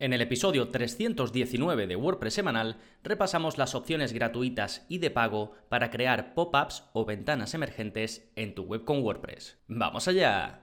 En el episodio 319 de WordPress semanal repasamos las opciones gratuitas y de pago para crear pop-ups o ventanas emergentes en tu web con WordPress. ¡Vamos allá!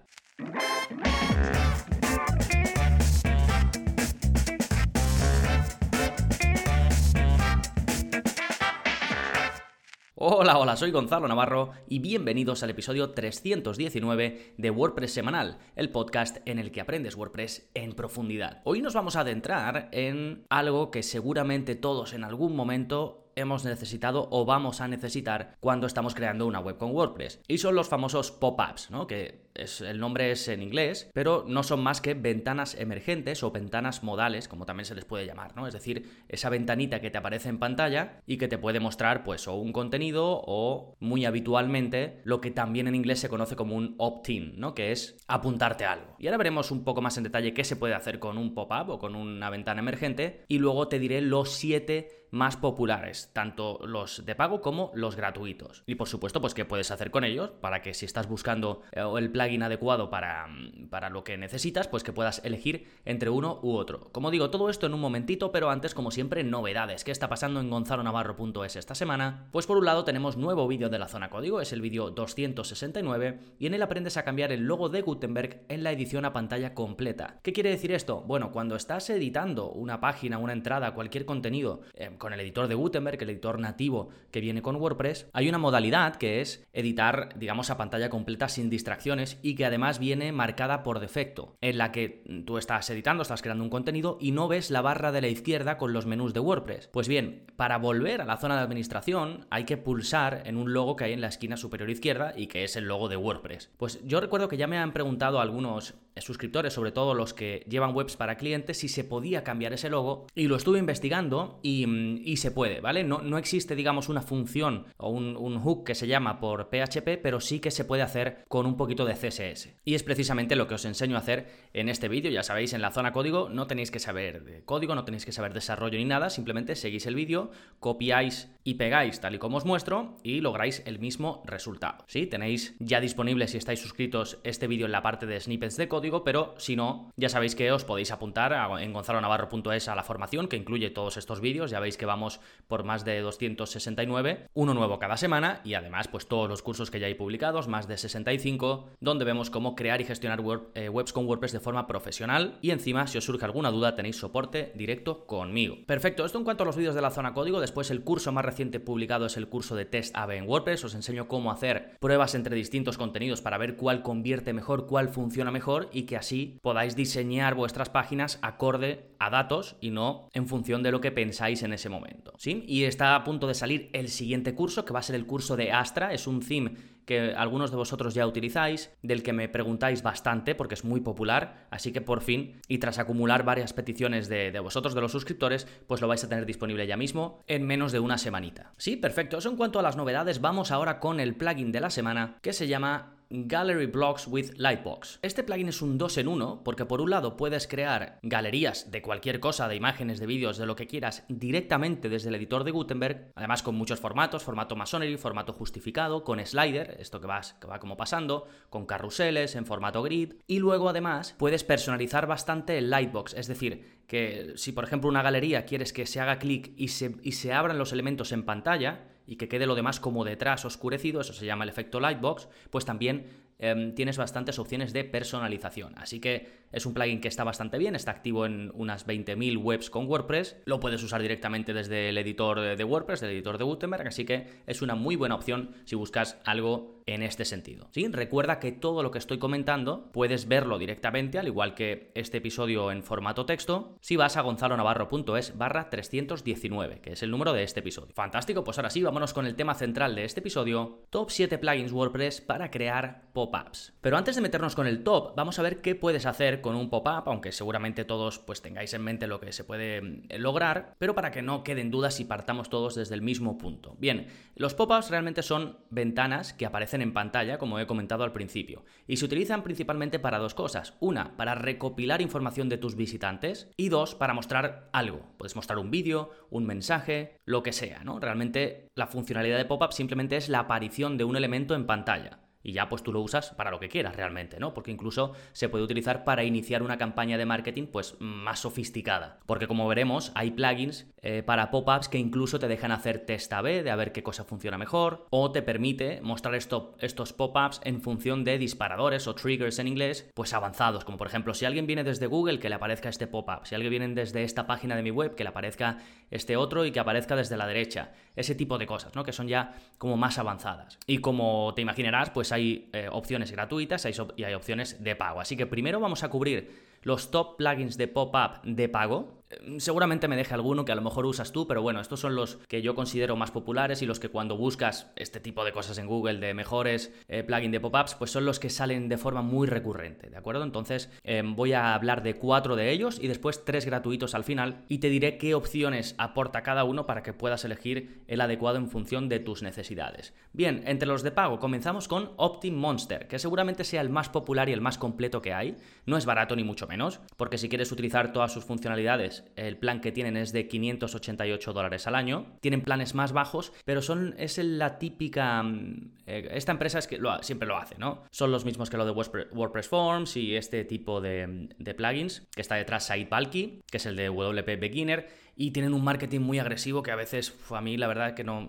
Hola, hola, soy Gonzalo Navarro y bienvenidos al episodio 319 de WordPress Semanal, el podcast en el que aprendes WordPress en profundidad. Hoy nos vamos a adentrar en algo que seguramente todos en algún momento hemos necesitado o vamos a necesitar cuando estamos creando una web con WordPress. Y son los famosos pop-ups, ¿no? Que el nombre es en inglés, pero no son más que ventanas emergentes o ventanas modales, como también se les puede llamar, ¿no? Es decir, esa ventanita que te aparece en pantalla y que te puede mostrar, pues, o un contenido o, muy habitualmente, lo que también en inglés se conoce como un opt-in, ¿no? Que es apuntarte a algo. Y ahora veremos un poco más en detalle qué se puede hacer con un pop-up o con una ventana emergente y luego te diré los siete más populares, tanto los de pago como los gratuitos. Y por supuesto, pues qué puedes hacer con ellos para que si estás buscando eh, el plugin adecuado para, mm, para lo que necesitas, pues que puedas elegir entre uno u otro. Como digo, todo esto en un momentito, pero antes, como siempre, novedades. ¿Qué está pasando en gonzalonavarro.es esta semana? Pues por un lado tenemos nuevo vídeo de la zona código, es el vídeo 269, y en él aprendes a cambiar el logo de Gutenberg en la edición a pantalla completa. ¿Qué quiere decir esto? Bueno, cuando estás editando una página, una entrada, cualquier contenido, eh, con el editor de Gutenberg, el editor nativo que viene con WordPress, hay una modalidad que es editar, digamos, a pantalla completa sin distracciones y que además viene marcada por defecto, en la que tú estás editando, estás creando un contenido y no ves la barra de la izquierda con los menús de WordPress. Pues bien, para volver a la zona de administración hay que pulsar en un logo que hay en la esquina superior izquierda y que es el logo de WordPress. Pues yo recuerdo que ya me han preguntado algunos suscriptores, sobre todo los que llevan webs para clientes, si se podía cambiar ese logo y lo estuve investigando y y se puede, ¿vale? No, no existe, digamos, una función o un, hook que se llama por PHP, pero sí que se puede hacer con un poquito de CSS. Y es precisamente lo que os enseño a hacer en este vídeo. Ya sabéis, en la zona código no tenéis que saber código, no tenéis que saber desarrollo ni nada, simplemente seguís el vídeo, copiáis y pegáis tal y como os muestro y lográis el mismo resultado. ¿Sí? Tenéis ya disponible, si estáis suscritos, este vídeo en la parte de snippets de código, pero si no, ya sabéis que os podéis apuntar en gonzalonavarro.es a la formación que incluye todos estos vídeos. Ya veis que vamos por más de 269, uno nuevo cada semana y además pues todos los cursos que ya hay publicados, más de 65, donde vemos cómo crear y gestionar eh, webs con WordPress de forma profesional y encima si os surge alguna duda tenéis soporte directo conmigo. Perfecto, esto en cuanto a los vídeos de la zona código, después el curso más reciente publicado es el curso de Test AB en WordPress, os enseño cómo hacer pruebas entre distintos contenidos para ver cuál convierte mejor, cuál funciona mejor y que así podáis diseñar vuestras páginas acorde a datos y no en función de lo que pensáis en ese momento. ¿sí? Y está a punto de salir el siguiente curso, que va a ser el curso de Astra, es un theme que algunos de vosotros ya utilizáis, del que me preguntáis bastante porque es muy popular, así que por fin, y tras acumular varias peticiones de, de, vosotros, de los suscriptores, pues lo vais a tener disponible ya mismo en menos de una semanita. Sí, perfecto. Eso en cuanto a las novedades, vamos ahora con el plugin de la semana que se llama Gallery Blocks with Lightbox. Este plugin es un 2 en 1 porque por un lado puedes crear galerías de cualquier cosa, de imágenes, de vídeos, de lo que quieras directamente desde el editor de Gutenberg, además con muchos formatos, formato Masonry, formato justificado, con slider, esto que, va como pasando, con carruseles, en formato grid, y luego además puedes personalizar bastante el Lightbox, es decir, que si por ejemplo una galería quieres que se haga clic y se abran los elementos en pantalla, y que quede lo demás como detrás oscurecido, eso se llama el efecto Lightbox, pues también Em, tienes bastantes opciones de personalización. Así que es un plugin que está bastante bien, está activo en unas 20.000 webs con WordPress, lo puedes usar directamente desde el editor de WordPress, del editor de Gutenberg, así que es una muy buena opción si buscas algo en este sentido. ¿Sí? Recuerda que todo lo que estoy comentando puedes verlo directamente, al igual que este episodio en formato texto, si vas a gonzalonavarro.es barra 319, que es el número de este episodio. Fantástico, pues ahora sí, vámonos con el tema central de este episodio, top 7 plugins WordPress para crear pop pop-ups. Pero antes de meternos con el top, vamos a ver qué puedes hacer con un pop-up, aunque seguramente todos pues tengáis en mente lo que se puede mm, lograr, pero para que no queden dudas y partamos todos desde el mismo punto. Bien, los pop-ups realmente son ventanas que aparecen en pantalla, como he comentado al principio, y se utilizan principalmente para dos cosas. Una, para recopilar información de tus visitantes y dos, para mostrar algo. Puedes mostrar un vídeo, un mensaje, lo que sea, ¿no? Realmente la funcionalidad de pop-up simplemente es la aparición de un elemento en pantalla. Y ya pues tú lo usas para lo que quieras realmente, ¿no? Porque incluso se puede utilizar para iniciar una campaña de marketing pues más sofisticada. Porque como veremos, hay plugins eh, para pop-ups que incluso te dejan hacer test A-B de a ver qué cosa funciona mejor o te permite mostrar estos pop-ups en función de disparadores o triggers en inglés pues avanzados, como por ejemplo si alguien viene desde Google que le aparezca este pop-up, si alguien viene desde esta página de mi web que le aparezca este otro y que aparezca desde la derecha, ese tipo de cosas, ¿no? Que son ya como más avanzadas. Y como te imaginarás, pues hay eh, opciones gratuitas y hay opciones de pago. Así que primero vamos a cubrir los top plugins de pop-up de pago, Mm, seguramente me deje alguno que a lo mejor usas tú, pero bueno, estos son los que yo considero más populares y los que cuando buscas este tipo de cosas en Google de mejores eh, plugins de pop-ups, pues son los que salen de forma muy recurrente, ¿de acuerdo? Entonces em, voy a hablar de cuatro de ellos y después tres gratuitos al final y te diré qué opciones aporta cada uno para que puedas elegir el adecuado en función de tus necesidades. Bien, entre los de pago comenzamos con Optim Monster, que seguramente sea el más popular y el más completo que hay. No es barato ni mucho menos, porque si quieres utilizar todas sus funcionalidades, el plan que tienen es de 588 dólares al año. Tienen planes más bajos, pero son, es la típica... Mm, eh, esta empresa es que siempre lo hace, ¿no? Son los mismos que lo de WordPress Forms y este tipo de, plugins, que está detrás Site que es el de WP Beginner, y tienen un marketing muy agresivo que a veces a mí la verdad que no,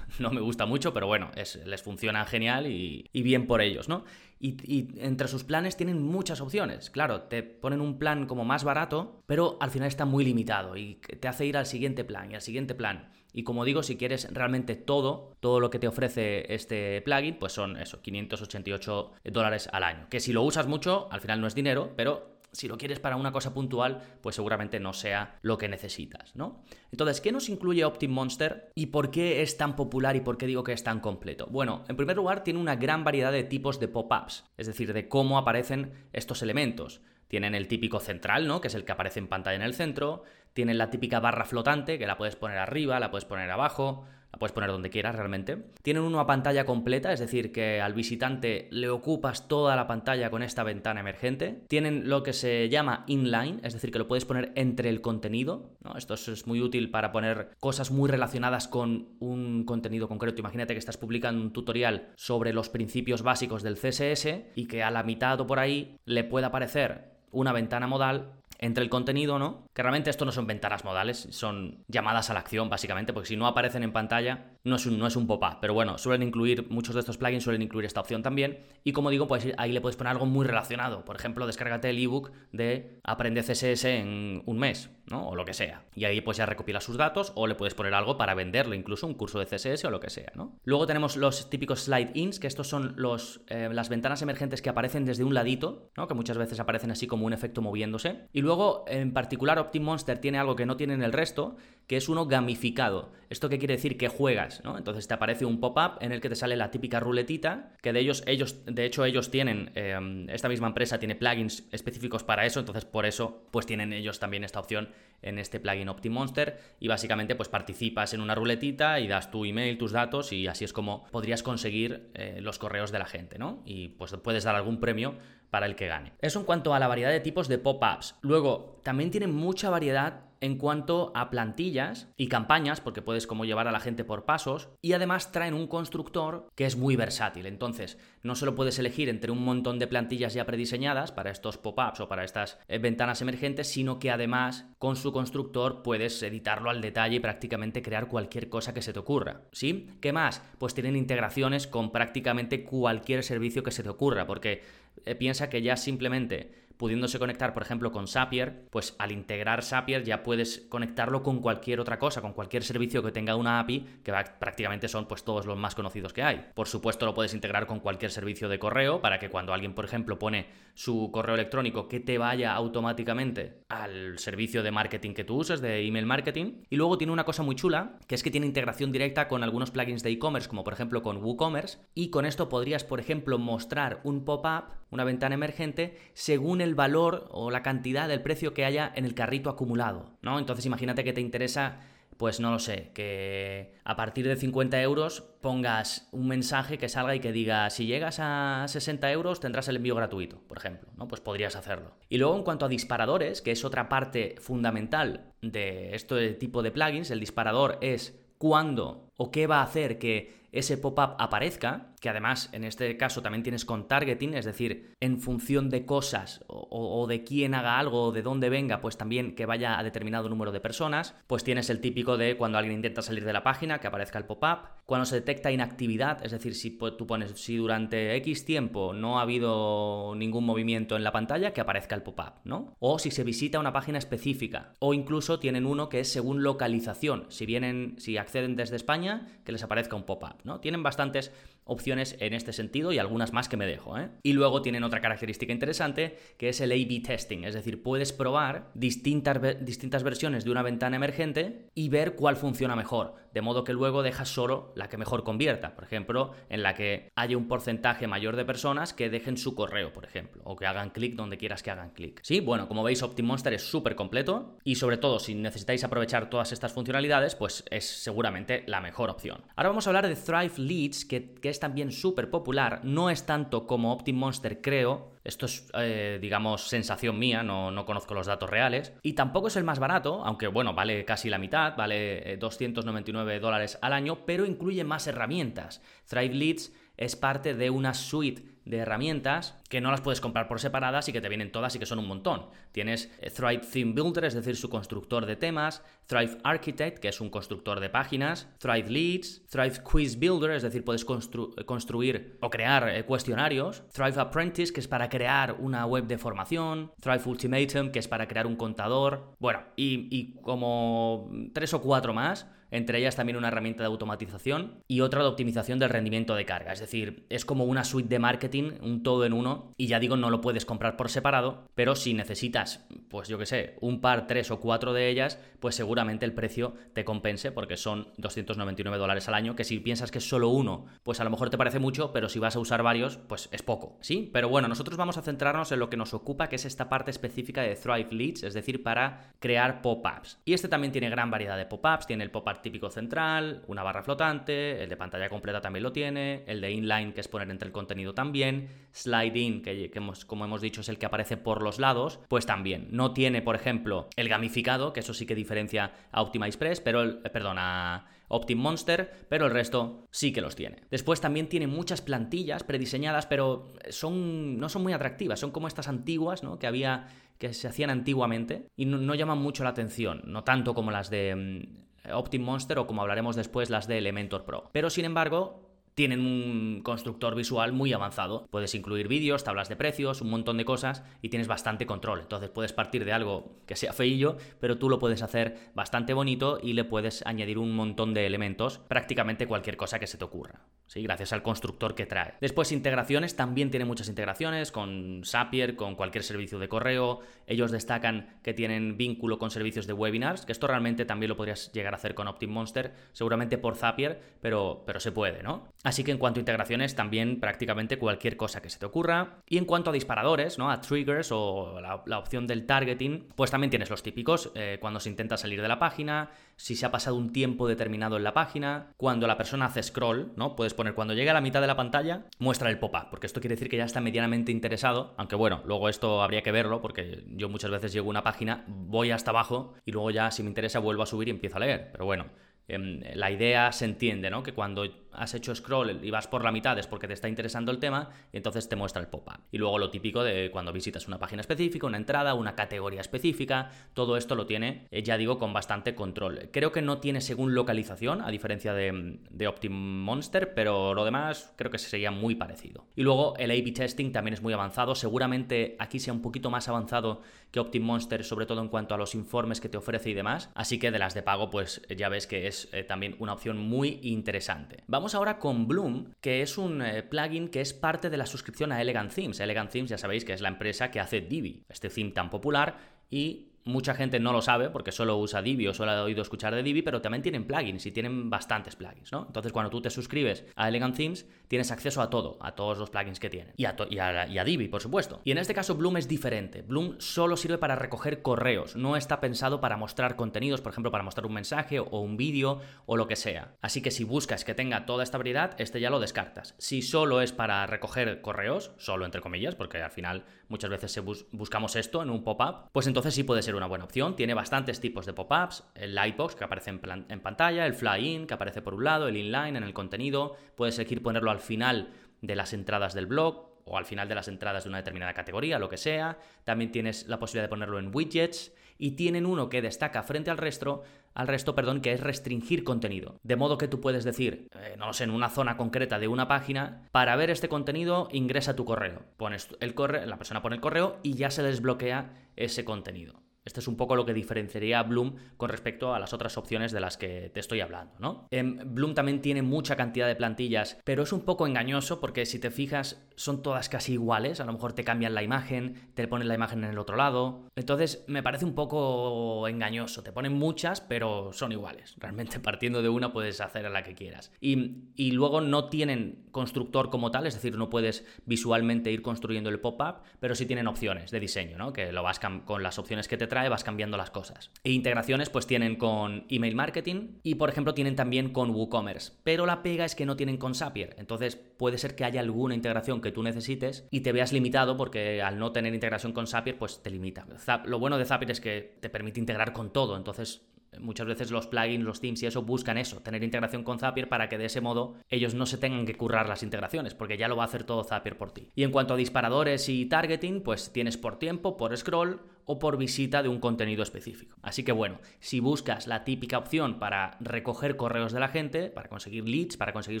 no, me gusta mucho, pero bueno, les funciona genial y, y bien por ellos, ¿no? Y, entre sus planes tienen muchas opciones. Claro, te ponen un plan como más barato, pero al final está muy limitado y te hace ir al siguiente plan y al siguiente plan. Y como digo, si quieres realmente todo, todo lo que te ofrece este plugin, pues son eso, 588 dólares al año. Que si lo usas mucho, al final no es dinero, pero si lo quieres para una cosa puntual, pues seguramente no sea lo que necesitas, ¿no? Entonces, ¿qué nos incluye Optim Monster y por qué es tan popular y por qué digo que es tan completo? Bueno, en primer lugar, tiene una gran variedad de tipos de pop-ups, es decir, de cómo aparecen estos elementos. Tienen el típico central, ¿no? Que es el que aparece en pantalla en el centro. Tienen la típica barra flotante, que la puedes poner arriba, la puedes poner abajo la puedes poner donde quieras realmente. Tienen una pantalla completa, es decir, que al visitante le ocupas toda la pantalla con esta ventana emergente. Tienen lo que se llama inline, es decir, que lo puedes poner entre el contenido. Esto es muy útil para poner cosas muy relacionadas con un contenido concreto. Imagínate que estás publicando un tutorial sobre los principios básicos del CSS y que a la mitad o por ahí le pueda aparecer una ventana modal entre el contenido, ¿no? Que realmente esto no son ventanas modales, son llamadas a la acción, básicamente, porque si no aparecen en pantalla, no es un, no un pop-up. Pero bueno, suelen incluir, muchos de estos plugins suelen incluir esta opción también. Y como digo, pues ahí le puedes poner algo muy relacionado. Por ejemplo, descárgate el ebook de Aprende CSS en un mes, ¿no? O lo que sea. Y ahí pues ya recopila sus datos o le puedes poner algo para venderlo, incluso un curso de CSS o lo que sea, ¿no? Luego tenemos los típicos slide ins, que estos son los, eh, las ventanas emergentes que aparecen desde un ladito, ¿no? Que muchas veces aparecen así como un efecto moviéndose. Y luego en particular, Optim Monster tiene algo que no tienen el resto, que es uno gamificado. ¿Esto qué quiere decir? Que juegas, ¿no? Entonces te aparece un pop-up en el que te sale la típica ruletita, que de ellos, ellos, de hecho, ellos tienen, em, esta misma empresa tiene plugins específicos para eso, entonces por eso, pues tienen ellos también esta opción en este plugin OptiMonster y básicamente pues participas en una ruletita y das tu email, tus datos y así es como podrías conseguir eh, los correos de la gente, ¿no? Y pues puedes dar algún premio para el que gane. Eso en cuanto a la variedad de tipos de pop-ups. Luego, también tienen mucha variedad en cuanto a plantillas y campañas, porque puedes como llevar a la gente por pasos, y además traen un constructor que es muy versátil. Entonces, no solo puedes elegir entre un montón de plantillas ya prediseñadas para estos pop-ups o para estas eh, ventanas emergentes, sino que además con su constructor puedes editarlo al detalle y prácticamente crear cualquier cosa que se te ocurra. ¿Sí? ¿Qué más? Pues tienen integraciones con prácticamente cualquier servicio que se te ocurra, porque eh, piensa que ya simplemente pudiéndose conectar, por ejemplo, con Zapier, pues al integrar Zapier ya puedes conectarlo con cualquier otra cosa, con cualquier servicio que tenga una API, que prácticamente son pues todos los más conocidos que hay. Por supuesto, lo puedes integrar con cualquier servicio de correo para que cuando alguien, por ejemplo, pone su correo electrónico que te vaya automáticamente al servicio de marketing que tú uses, de email marketing. Y luego tiene una cosa muy chula, que es que tiene integración directa con algunos plugins de e-commerce, como por ejemplo con WooCommerce, y con esto podrías, por ejemplo, mostrar un pop-up, una ventana emergente, según el valor o la cantidad del precio que haya en el carrito acumulado, ¿no? Entonces imagínate que te interesa pues no lo sé, que a partir de 50 euros pongas un mensaje que salga y que diga, si llegas a 60 euros tendrás el envío gratuito, por ejemplo, ¿no? Pues podrías hacerlo. Y luego en cuanto a disparadores, que es otra parte fundamental de este tipo de plugins, el disparador es cuándo o qué va a hacer que ese pop-up aparezca. Que además en este caso también tienes con targeting, es decir, en función de cosas o, de quién haga algo o de dónde venga, pues también que vaya a determinado número de personas, pues tienes el típico de cuando alguien intenta salir de la página, que aparezca el pop-up, cuando se detecta inactividad, es decir, si tú pones, si durante X tiempo no ha habido ningún movimiento en la pantalla, que aparezca el pop-up, ¿no? O si se visita una página específica, o incluso tienen uno que es según localización, si vienen, si acceden desde España, que les aparezca un pop-up, ¿no? Tienen bastantes opciones en este sentido y algunas más que me dejo. ¿eh? Y luego tienen otra característica interesante que es el A-B testing, es decir, puedes probar distintas, distintas versiones de una ventana emergente y ver cuál funciona mejor, de modo que luego dejas solo la que mejor convierta, por ejemplo, en la que haya un porcentaje mayor de personas que dejen su correo, por ejemplo, o que hagan clic donde quieras que hagan clic. Sí, bueno, como veis, OptiMonster es súper completo y sobre todo si necesitáis aprovechar todas estas funcionalidades, pues es seguramente la mejor opción. Ahora vamos a hablar de Thrive Leads, que, que es también súper popular, no es tanto como OptiMonster creo, esto es, eh, digamos, sensación mía, no, no, conozco los datos reales. Y tampoco es el más barato, aunque bueno, vale casi la mitad, vale 299 eh, dólares al año, pero incluye más herramientas. Thrive Leads es parte de una suite de herramientas que no las puedes comprar por separadas y que te vienen todas y que son un montón. Tienes eh, Thrive Theme Builder, es decir, su constructor de temas, Thrive Architect, que es un constructor de páginas, Thrive Leads, Thrive Quiz Builder, es decir, puedes construir o crear eh, cuestionarios, Thrive Apprentice, que es para crear una web de formación, Thrive Ultimatum, que es para crear un contador, bueno, y como tres o cuatro más entre ellas también una herramienta de automatización y otra de optimización del rendimiento de carga. Es decir, es como una suite de marketing, un todo en uno, y ya digo, no lo puedes comprar por separado, pero si necesitas, pues yo que sé, un par, tres o cuatro de ellas, pues seguramente el precio te compense porque son 299 dólares al año, que si piensas que es solo uno, pues a lo mejor te parece mucho, pero si vas a usar varios, pues es poco, ¿sí? Pero bueno, nosotros vamos a centrarnos en lo que nos ocupa, que es esta parte específica de Thrive Leads, es decir, para crear pop-ups. Y este también tiene gran variedad de pop-ups, tiene el pop-up típico central, una barra flotante, el de pantalla completa también lo tiene, el de inline que es poner entre el contenido también, slide in que, como hemos dicho es el que aparece por los lados, pues también. No tiene, por ejemplo, el gamificado, que eso sí que diferencia a OptimizePress, pero el, eh, perdón, a OptimMonster, pero el resto sí que los tiene. Después también tiene muchas plantillas prediseñadas, pero son, no son muy atractivas, son como estas antiguas, ¿no? Que había que se hacían antiguamente y no llaman mucho la atención, no tanto como las de mm, Optim Monster o como hablaremos después las de Elementor Pro. Pero sin embargo, tienen un constructor visual muy avanzado. Puedes incluir vídeos, tablas de precios, un montón de cosas y tienes bastante control. Entonces puedes partir de algo que sea feillo, pero tú lo puedes hacer bastante bonito y le puedes añadir un montón de elementos, prácticamente cualquier cosa que se te ocurra. ¿sí? Gracias al constructor que trae. Después integraciones, también tiene muchas integraciones con Zapier, con cualquier servicio de correo. Ellos destacan que tienen vínculo con servicios de webinars, que esto realmente también lo podrías llegar a hacer con OptimMonster, seguramente por Zapier, pero, pero se puede, ¿no? Así que en cuanto a integraciones, también prácticamente cualquier cosa que se te ocurra. Y en cuanto a disparadores, ¿no? A triggers o la, opción del targeting, pues también tienes los típicos. Eh, cuando se intenta salir de la página, si se ha pasado un tiempo determinado en la página, cuando la persona hace scroll, ¿no? Puedes poner cuando llega a la mitad de la pantalla, muestra el pop-up, porque esto quiere decir que ya está medianamente interesado, aunque bueno, luego esto habría que verlo, porque yo muchas veces llego a una página, voy hasta abajo y luego ya si me interesa vuelvo a subir y empiezo a leer. Pero bueno, em, la idea se entiende, ¿no? Que cuando has hecho scroll y vas por la mitad es porque te está interesando el tema y entonces te muestra el pop-up. Y luego lo típico de cuando visitas una página específica, una entrada, una categoría específica, todo esto lo tiene, eh, ya digo, con bastante control. Creo que no tiene según localización, a diferencia de, de Optim Monster, pero lo demás creo que sería muy parecido. Y luego el A-B testing también es muy avanzado, seguramente aquí sea un poquito más avanzado que Optim Monster, sobre todo en cuanto a los informes que te ofrece y demás. Así que de las de pago, pues ya ves que es eh, también una opción muy interesante. Vamos Vamos ahora con Bloom, que es un eh, plugin que es parte de la suscripción a Elegant Themes. Elegant Themes ya sabéis que es la empresa que hace Divi, este theme tan popular, y mucha gente no lo sabe porque solo usa Divi o solo ha oído escuchar de Divi, pero también tienen plugins y tienen bastantes plugins, ¿no? Entonces, cuando tú te suscribes a Elegant Themes, tienes acceso a todo, a todos los plugins que tienen. Y a, y Divi, por supuesto. Y en este caso, Bloom es diferente. Bloom solo sirve para recoger correos, no está pensado para mostrar contenidos, por ejemplo, para mostrar un mensaje o un vídeo o lo que sea. Así que si buscas que tenga toda esta variedad, este ya lo descartas. Si solo es para recoger correos, solo entre comillas, porque al final muchas veces buscamos esto en un pop-up, pues entonces sí puede ser ser una buena opción. Tiene bastantes tipos de pop-ups. El Lightbox que aparece en, pantalla, el Fly-In que aparece por un lado, el Inline en el contenido. Puedes elegir ponerlo al final de las entradas del blog o al final de las entradas de una determinada categoría, lo que sea. También tienes la posibilidad de ponerlo en widgets y tienen uno que destaca frente al resto, al resto, perdón, que es restringir contenido. De modo que tú puedes decir, eh, no sé, en una zona concreta de una página, para ver este contenido ingresa tu correo. Pones el correo, la persona pone el correo y ya se desbloquea ese contenido. Este es un poco lo que diferenciaría a Bloom con respecto a las otras opciones de las que te estoy hablando, ¿no? Em, Bloom también tiene mucha cantidad de plantillas, pero es un poco engañoso porque si te fijas son todas casi iguales, a lo mejor te cambian la imagen, te ponen la imagen en el otro lado, entonces me parece un poco engañoso, te ponen muchas pero son iguales, realmente partiendo de una puedes hacer a la que quieras. Y, y luego no tienen constructor como tal, es decir, no puedes visualmente ir construyendo el pop-up, pero sí tienen opciones de diseño, ¿no? Que lo vas con las opciones que te vas cambiando las cosas. E integraciones pues tienen con email marketing y por ejemplo tienen también con WooCommerce, pero la pega es que no tienen con Zapier, entonces puede ser que haya alguna integración que tú necesites y te veas limitado porque al no tener integración con Zapier pues te limita. Lo bueno de Zapier es que te permite integrar con todo, entonces Muchas veces los plugins, los themes y eso buscan eso, tener integración con Zapier para que de ese modo ellos no se tengan que currar las integraciones, porque ya lo va a hacer todo Zapier por ti. Y en cuanto a disparadores y targeting, pues tienes por tiempo, por scroll o por visita de un contenido específico. Así que bueno, si buscas la típica opción para recoger correos de la gente, para conseguir leads, para conseguir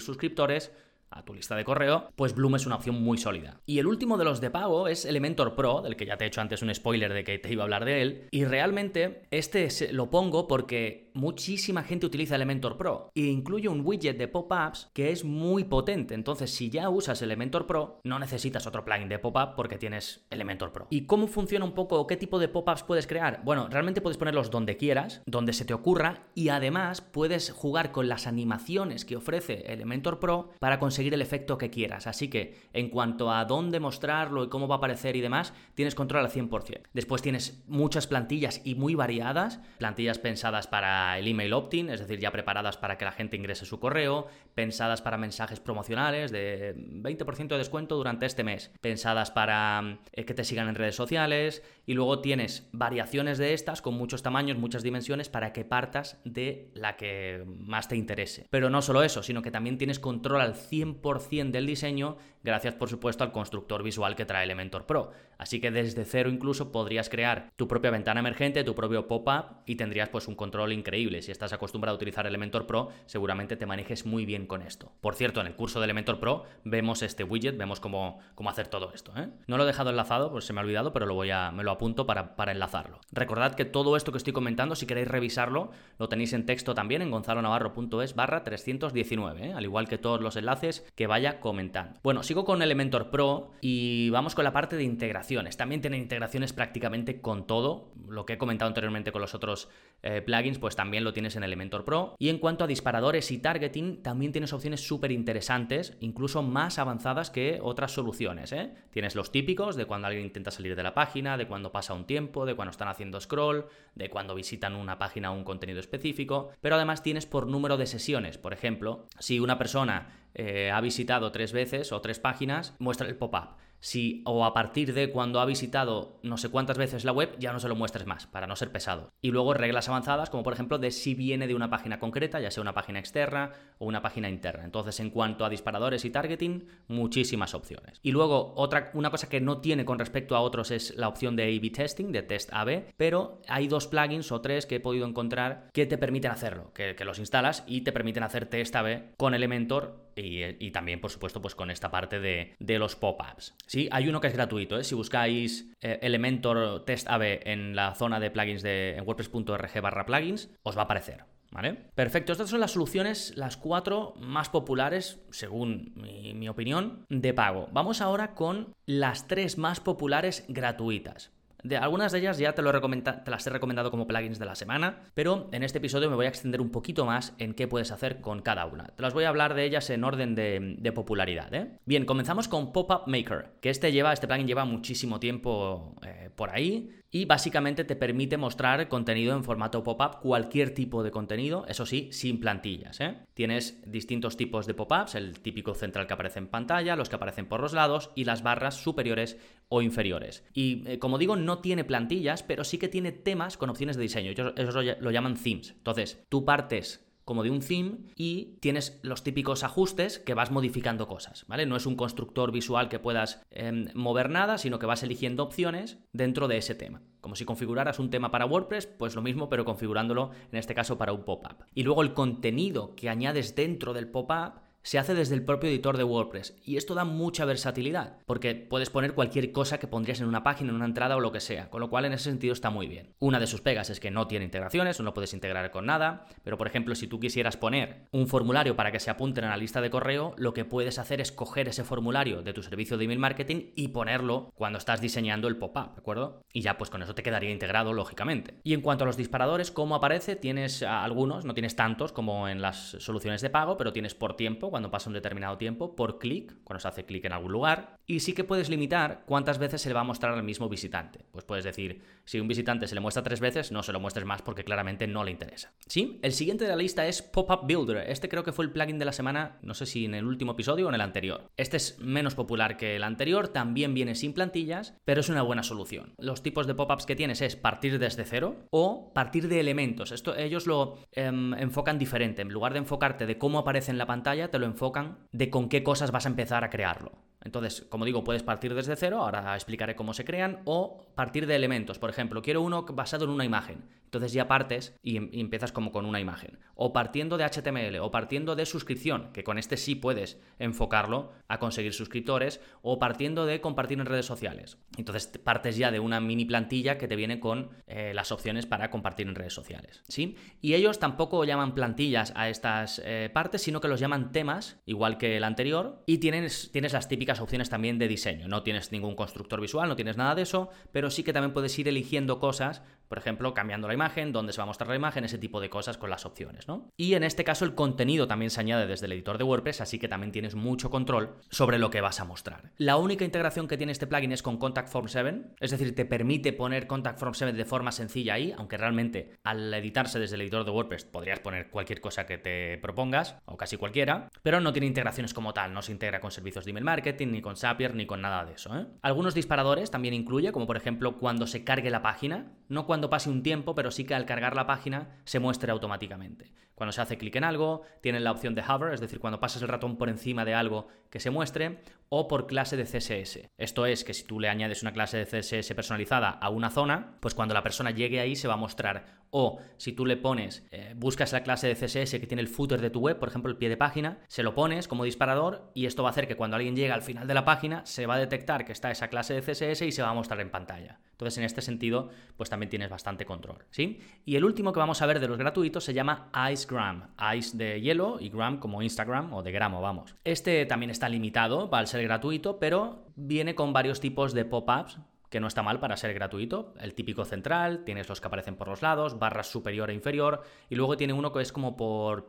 suscriptores, a tu lista de correo, pues Bloom es una opción muy sólida. Y el último de los de pago es Elementor Pro, del que ya te he hecho antes un spoiler de que te iba a hablar de él. Y realmente este lo pongo porque muchísima gente utiliza Elementor Pro e incluye un widget de pop-ups que es muy potente. Entonces, si ya usas Elementor Pro, no necesitas otro plugin de pop-up porque tienes Elementor Pro. ¿Y cómo funciona un poco? ¿Qué tipo de pop-ups puedes crear? Bueno, realmente puedes ponerlos donde quieras, donde se te ocurra y además puedes jugar con las animaciones que ofrece Elementor Pro para conseguir el efecto que quieras. Así que en cuanto a dónde mostrarlo y cómo va a aparecer y demás, tienes control al 100%. Después tienes muchas plantillas y muy variadas, plantillas pensadas para el email opt-in, es decir, ya preparadas para que la gente ingrese su correo, pensadas para mensajes promocionales de 20% de descuento durante este mes, pensadas para eh, que te sigan en redes sociales y luego tienes variaciones de estas con muchos tamaños, muchas dimensiones para que partas de la que más te interese. Pero no solo eso, sino que también tienes control al 100% del diseño, gracias por supuesto al constructor visual que trae Elementor Pro. Así que desde cero incluso podrías crear tu propia ventana emergente, tu propio pop-up y tendrías pues un control increíble. Si estás acostumbrado a utilizar Elementor Pro, seguramente te manejes muy bien con esto. Por cierto, en el curso de Elementor Pro vemos este widget, vemos cómo, cómo hacer todo esto. ¿eh? No lo he dejado enlazado, pues se me ha olvidado, pero lo voy a, me lo apunto para, para enlazarlo. Recordad que todo esto que estoy comentando, si queréis revisarlo, lo tenéis en texto también en gonzalonavarro.es barra 319, ¿eh? al igual que todos los enlaces que vaya comentando. Bueno, sigo con Elementor Pro y vamos con la parte de integración también tienen integraciones prácticamente con todo. Lo que he comentado anteriormente con los otros eh, plugins, pues también lo tienes en Elementor Pro. Y en cuanto a disparadores y targeting, también tienes opciones súper interesantes, incluso más avanzadas que otras soluciones. ¿eh? Tienes los típicos de cuando alguien intenta salir de la página, de cuando pasa un tiempo, de cuando están haciendo scroll, de cuando visitan una página o un contenido específico. Pero además tienes por número de sesiones. Por ejemplo, si una persona eh, ha visitado tres veces o tres páginas, muestra el pop-up si o a partir de cuando ha visitado no sé cuántas veces la web ya no se lo muestres más, para no ser pesado. Y luego reglas avanzadas como por ejemplo de si viene de una página concreta, ya sea una página externa o una página interna. Entonces en cuanto a disparadores y targeting, muchísimas opciones. Y luego otra, una cosa que no tiene con respecto a otros es la opción de A-B testing, de test A-B, pero hay dos plugins o tres que he podido encontrar que te permiten hacerlo, que, que los instalas y te permiten hacer test A-B con Elementor y, también, por supuesto, pues con esta parte de, los pop-ups. Sí, hay uno que es gratuito, ¿eh? si buscáis eh, Elementor Test AB en la zona de plugins de wordpress.org barra plugins, os va a aparecer. ¿Vale? Perfecto, estas son las soluciones, las cuatro más populares, según mi opinión, de pago. Vamos ahora con las tres más populares gratuitas. De algunas de ellas ya te, las he recomendado como plugins de la semana, pero en este episodio me voy a extender un poquito más en qué puedes hacer con cada una. Te las voy a hablar de ellas en orden de, popularidad. ¿eh? Bien, comenzamos con Pop-Up Maker, que este, lleva, este plugin lleva muchísimo tiempo eh, por ahí y básicamente te permite mostrar contenido en formato pop-up, cualquier tipo de contenido, eso sí, sin plantillas. ¿eh? Tienes distintos tipos de pop-ups, el típico central que aparece en pantalla, los que aparecen por los lados y las barras superiores o inferiores. Y eh, como digo, no tiene plantillas, pero sí que tiene temas con opciones de diseño. Ellos, lo llaman themes. Entonces, tú partes como de un theme y tienes los típicos ajustes que vas modificando cosas, ¿vale? No es un constructor visual que puedas em, mover nada, sino que vas eligiendo opciones dentro de ese tema. Como si configuraras un tema para WordPress, pues lo mismo, pero configurándolo en este caso para un pop-up. Y luego el contenido que añades dentro del pop-up se hace desde el propio editor de WordPress y esto da mucha versatilidad porque puedes poner cualquier cosa que pondrías en una página, en una entrada o lo que sea, con lo cual en ese sentido está muy bien. Una de sus pegas es que no tiene integraciones, no lo puedes integrar con nada, pero por ejemplo si tú quisieras poner un formulario para que se apunten a la lista de correo, lo que puedes hacer es coger ese formulario de tu servicio de email marketing y ponerlo cuando estás diseñando el pop-up, ¿de acuerdo? Y ya pues con eso te quedaría integrado lógicamente. Y en cuanto a los disparadores, ¿cómo aparece? Tienes algunos, no tienes tantos como en las soluciones de pago, pero tienes por tiempo cuando pasa un determinado tiempo, por clic, cuando se hace clic en algún lugar, y sí que puedes limitar cuántas veces se le va a mostrar al mismo visitante. Pues puedes decir, si un visitante se le muestra tres veces, no se lo muestres más porque claramente no le interesa. ¿Sí? El siguiente de la lista es Pop-Up Builder. Este creo que fue el plugin de la semana, no sé si en el último episodio o en el anterior. Este es menos popular que el anterior, también viene sin plantillas, pero es una buena solución. Los tipos de pop-ups que tienes es partir desde cero o partir de elementos. Esto ellos lo em, enfocan diferente. En lugar de enfocarte de cómo aparece en la pantalla, te lo enfocan de con qué cosas vas a empezar a crearlo. Entonces, como digo, puedes partir desde cero, ahora explicaré cómo se crean, o partir de elementos. Por ejemplo, quiero uno basado en una imagen. Entonces ya partes y, em, empiezas como con una imagen. O partiendo de HTML, o partiendo de suscripción, que con este sí puedes enfocarlo a conseguir suscriptores, o partiendo de compartir en redes sociales. Entonces partes ya de una mini plantilla que te viene con eh, las opciones para compartir en redes sociales. ¿sí? Y ellos tampoco llaman plantillas a estas eh, partes, sino que los llaman temas, igual que el anterior, y tienes, tienes las típicas opciones también de diseño. No tienes ningún constructor visual, no tienes nada de eso, pero sí que también puedes ir eligiendo cosas, por ejemplo, cambiando la imagen, dónde se va a mostrar la imagen, ese tipo de cosas con las opciones, ¿no? Y en este caso el contenido también se añade desde el editor de WordPress, así que también tienes mucho control sobre lo que vas a mostrar. La única integración que tiene este plugin es con Contact Form 7, es decir, te permite poner Contact Form 7 de forma sencilla ahí, aunque realmente al editarse desde el editor de WordPress podrías poner cualquier cosa que te propongas, o casi cualquiera, pero no tiene integraciones como tal, no se integra con servicios de email marketing, ni con Zapier, ni con nada de eso. ¿eh? Algunos disparadores también incluye, como por ejemplo cuando se cargue la página, no cuando pase un tiempo, pero sí que al cargar la página se muestre automáticamente. Cuando se hace clic en algo, tienen la opción de hover, es decir, cuando pasas el ratón por encima de algo que se muestre, o por clase de CSS. Esto es que si tú le añades una clase de CSS personalizada a una zona, pues cuando la persona llegue ahí se va a mostrar. O si tú le pones, eh, buscas la clase de CSS que tiene el footer de tu web, por ejemplo el pie de página, se lo pones como disparador y esto va a hacer que cuando alguien llegue al final de la página se va a detectar que está esa clase de CSS y se va a mostrar en pantalla. Entonces en este sentido, pues también tienes bastante control, ¿sí? Y el último que vamos a ver de los gratuitos se llama Icegram. Ice de hielo y Gram como Instagram o de gramo, vamos. Este también está limitado para ser gratuito, pero viene con varios tipos de pop-ups que no está mal para ser gratuito. El típico central, tienes los que aparecen por los lados, barras superior e inferior, y luego tiene uno que es como por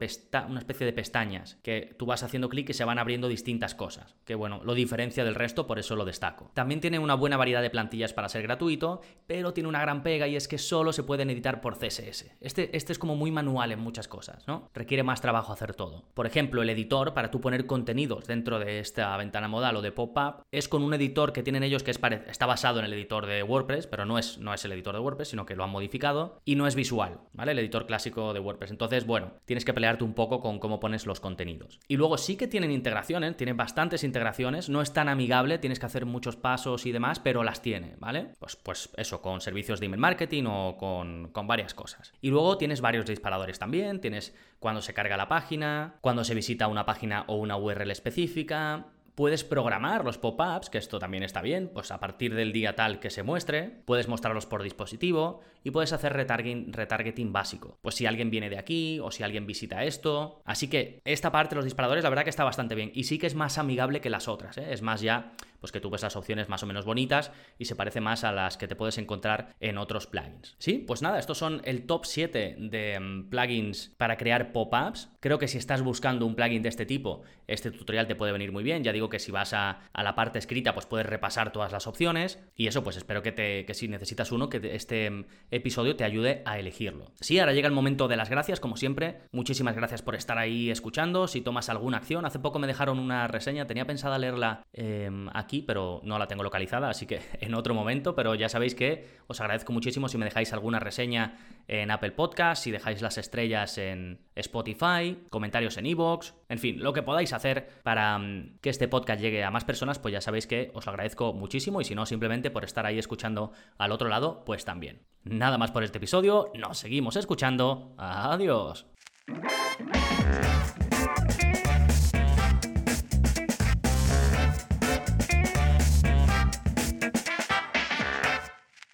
una especie de pestañas, que tú vas haciendo clic y se van abriendo distintas cosas, que bueno, lo diferencia del resto, por eso lo destaco. También tiene una buena variedad de plantillas para ser gratuito, pero tiene una gran pega y es que solo se pueden editar por CSS. Este, este es como muy manual en muchas cosas, ¿no? Requiere más trabajo hacer todo. Por ejemplo, el editor para tú poner contenidos dentro de esta ventana modal o de pop-up es con un editor que tienen ellos que es está basado en el editor de WordPress, pero no es, no es el editor de WordPress, sino que lo han modificado y no es visual, ¿vale? El editor clásico de WordPress. Entonces, bueno, tienes que pelearte un poco con cómo pones los contenidos. Y luego sí que tienen integraciones, tienen bastantes integraciones, no es tan amigable, tienes que hacer muchos pasos y demás, pero las tiene, ¿vale? Pues, pues eso, con servicios de email marketing o con, con varias cosas. Y luego tienes varios disparadores también, tienes cuando se carga la página, cuando se visita una página o una URL específica, Puedes programar los pop-ups, que esto también está bien, pues a partir del día tal que se muestre, puedes mostrarlos por dispositivo y puedes hacer retargeting, básico. Pues si alguien viene de aquí o si alguien visita esto. Así que esta parte de los disparadores la verdad que está bastante bien y sí que es más amigable que las otras, ¿eh? es más ya pues que tú ves las opciones más o menos bonitas y se parece más a las que te puedes encontrar en otros plugins. Sí, pues nada, estos son el top 7 de mm, plugins para crear pop-ups. Creo que si estás buscando un plugin de este tipo, este tutorial te puede venir muy bien. Ya digo que si vas a, la parte escrita, pues puedes repasar todas las opciones. Y eso, pues espero que, te, que si necesitas uno, que este mm, episodio te ayude a elegirlo. Sí, ahora llega el momento de las gracias, como siempre. Muchísimas gracias por estar ahí escuchando. Si tomas alguna acción, hace poco me dejaron una reseña, tenía pensada leerla em, aquí, pero no la tengo localizada, así que en otro momento. Pero ya sabéis que os agradezco muchísimo si me dejáis alguna reseña en Apple Podcast, si dejáis las estrellas en Spotify, comentarios en Evox, en fin, lo que podáis hacer para mm, que este podcast llegue a más personas, pues ya sabéis que os agradezco muchísimo y si no, simplemente por estar ahí escuchando al otro lado, pues también. Nada más por este episodio, nos seguimos escuchando. Adiós.